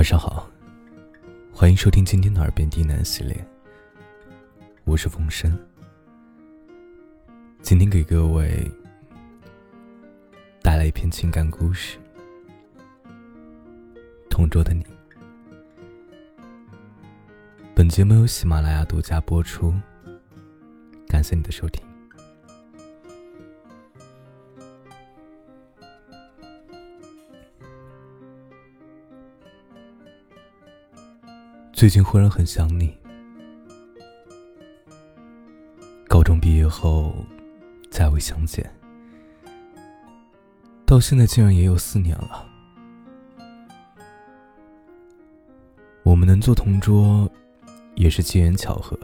晚上好，欢迎收听今天的耳边低喃系列。我是风声，今天给各位带来一篇情感故事，《同桌的你》。本节目由喜马拉雅独家播出，感谢你的收听。最近忽然很想你。高中毕业后，再未相见，到现在竟然也有四年了。我们能做同桌，也是机缘巧合。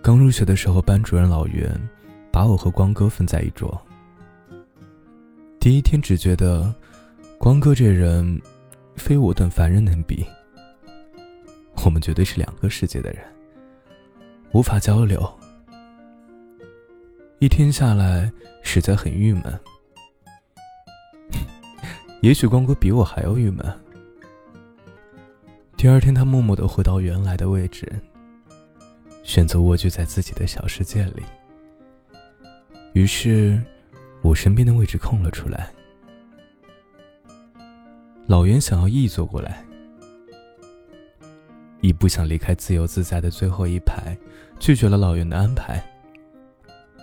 刚入学的时候，班主任老袁把我和光哥分在一桌。第一天只觉得，光哥这人。非我等凡人能比，我们绝对是两个世界的人，无法交流。一天下来，实在很郁闷。也许光哥比我还要郁闷。第二天，他默默的回到原来的位置，选择蜗居在自己的小世界里。于是，我身边的位置空了出来。老袁想要易坐过来，易不想离开自由自在的最后一排，拒绝了老袁的安排。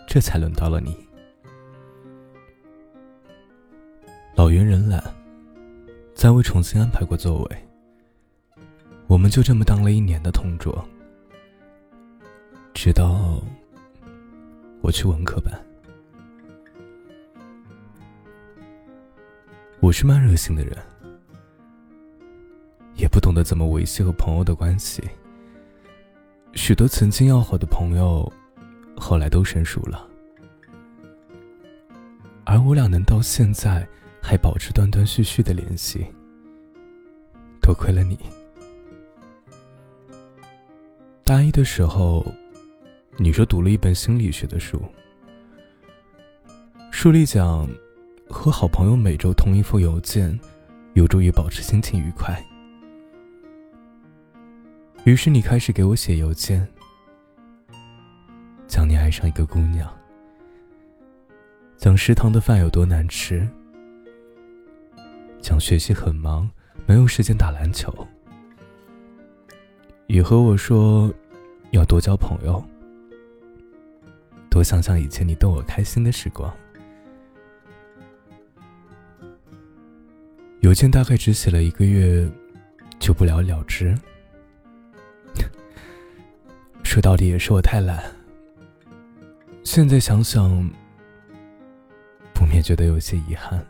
这才轮到了你。老袁人懒，再未重新安排过座位。我们就这么当了一年的同桌，直到我去文科班。我是蛮热心的人。也不懂得怎么维系和朋友的关系，许多曾经要好的朋友，后来都生疏了，而我俩能到现在还保持断断续续的联系，多亏了你。大一的时候，你说读了一本心理学的书，书里讲，和好朋友每周通一封邮件，有助于保持心情愉快。于是你开始给我写邮件，讲你爱上一个姑娘，讲食堂的饭有多难吃，讲学习很忙，没有时间打篮球，也和我说要多交朋友，多想想以前你逗我开心的时光。邮件大概只写了一个月，就不了了之。说到底也是我太懒。现在想想，不免觉得有些遗憾。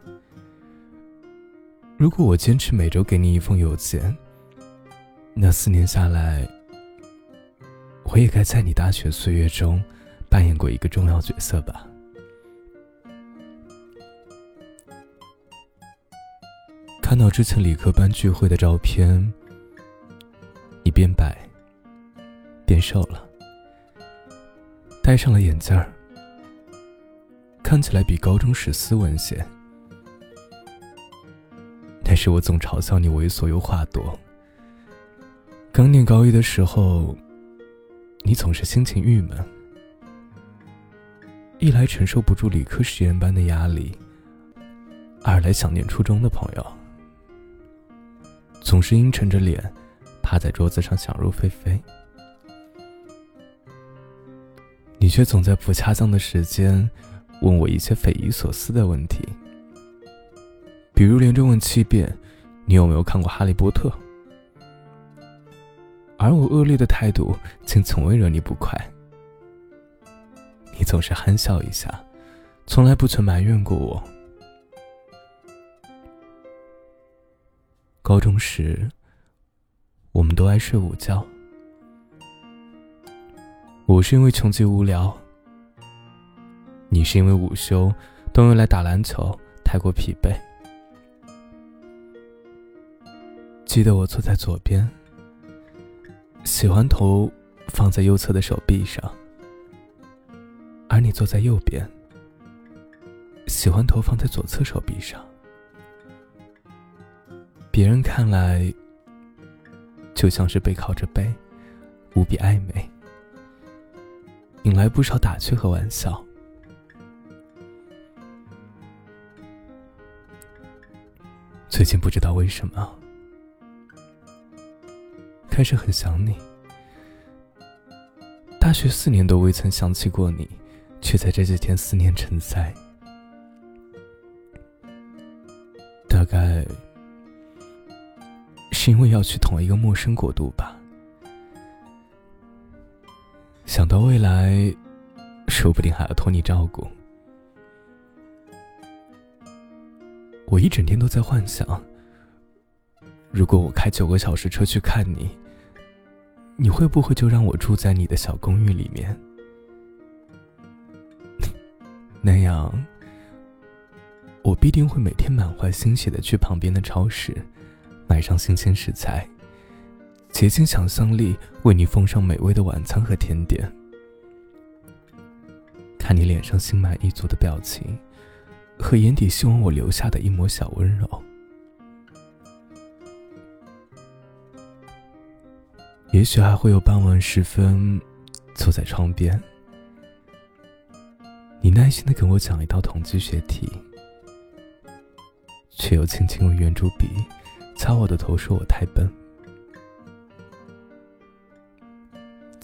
如果我坚持每周给你一封邮件，那四年下来，我也该在你大学岁月中扮演过一个重要角色吧。看到之前理科班聚会的照片，你变白。变瘦了，戴上了眼镜儿，看起来比高中时斯文些。但是我总嘲笑你猥琐又话多。刚念高一的时候，你总是心情郁闷，一来承受不住理科实验班的压力，二来想念初中的朋友，总是阴沉着脸，趴在桌子上想入非非。你却总在不恰当的时间问我一些匪夷所思的问题，比如连着问七遍你有没有看过《哈利波特》，而我恶劣的态度竟从未惹你不快。你总是憨笑一下，从来不曾埋怨过我。高中时，我们都爱睡午觉。我是因为穷极无聊，你是因为午休都用来打篮球，太过疲惫。记得我坐在左边，喜欢头放在右侧的手臂上，而你坐在右边，喜欢头放在左侧手臂上。别人看来就像是背靠着背，无比暧昧，引来不少打趣和玩笑。最近不知道为什么，开始很想你。大学四年都未曾想起过你，却在这几天思念成灾。大概是因为要去同一个陌生国度吧。想到未来，说不定还要托你照顾。我一整天都在幻想，如果我开九个小时车去看你，你会不会就让我住在你的小公寓里面？那样，我必定会每天满怀欣喜的去旁边的超市，买上新鲜食材，竭尽想象力为你奉上美味的晚餐和甜点。看你脸上心满意足的表情。和眼底希望我留下的一抹小温柔，也许还会有傍晚时分，坐在窗边，你耐心的跟我讲一道统计学题，却又轻轻用圆珠笔擦我的头，说我太笨。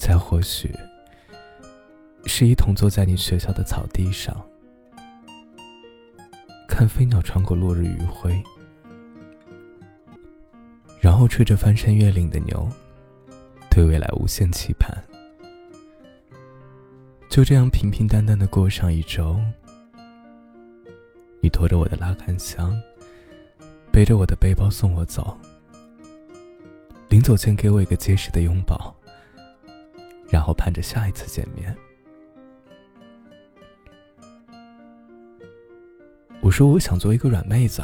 再或许，是一同坐在你学校的草地上。看飞鸟穿过落日余晖，然后吹着翻山越岭的牛，对未来无限期盼。就这样平平淡淡的过上一周，你拖着我的拉杆箱，背着我的背包送我走，临走前给我一个结实的拥抱，我盼着下一次见面。我说我想做一个软妹子，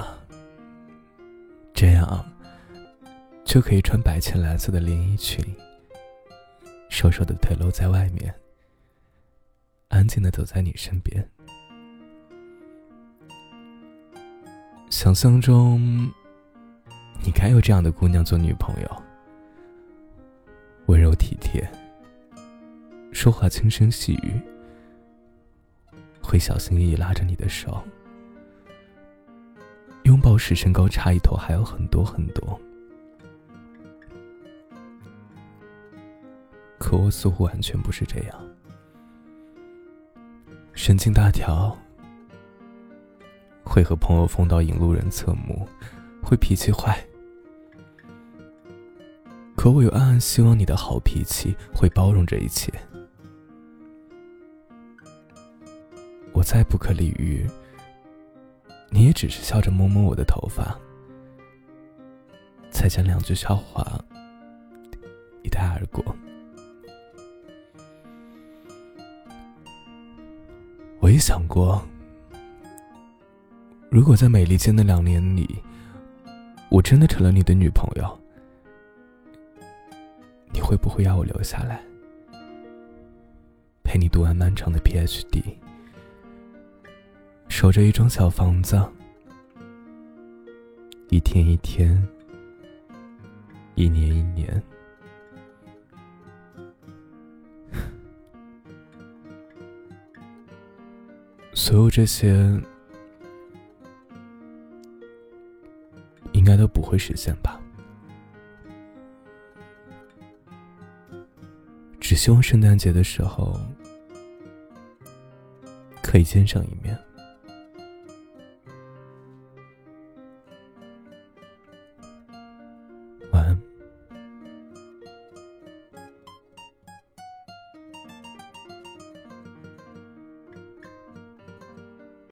这样就可以穿白浅蓝色的连衣裙，瘦瘦的腿露在外面，安静的走在你身边。想象中，你该有这样的姑娘做女朋友，温柔体贴，说话轻声细语，会小心翼翼拉着你的手。拥抱时，身高差一头还有很多很多，可我似乎完全不是这样。神经大条，会和朋友疯到引路人侧目，会脾气坏，可我又暗暗希望你的好脾气会包容这一切。再不可理喻。你也只是笑着摸摸我的头发，再讲两句笑话，一带而过。我也想过，如果在美利坚的两年里，我真的成了你的女朋友，你会不会要我留下来，陪你读完漫长的 PhD？守着一幢小房子，一天一天，一年一年，所有这些应该都不会实现吧？只希望圣诞节的时候可以见上一面。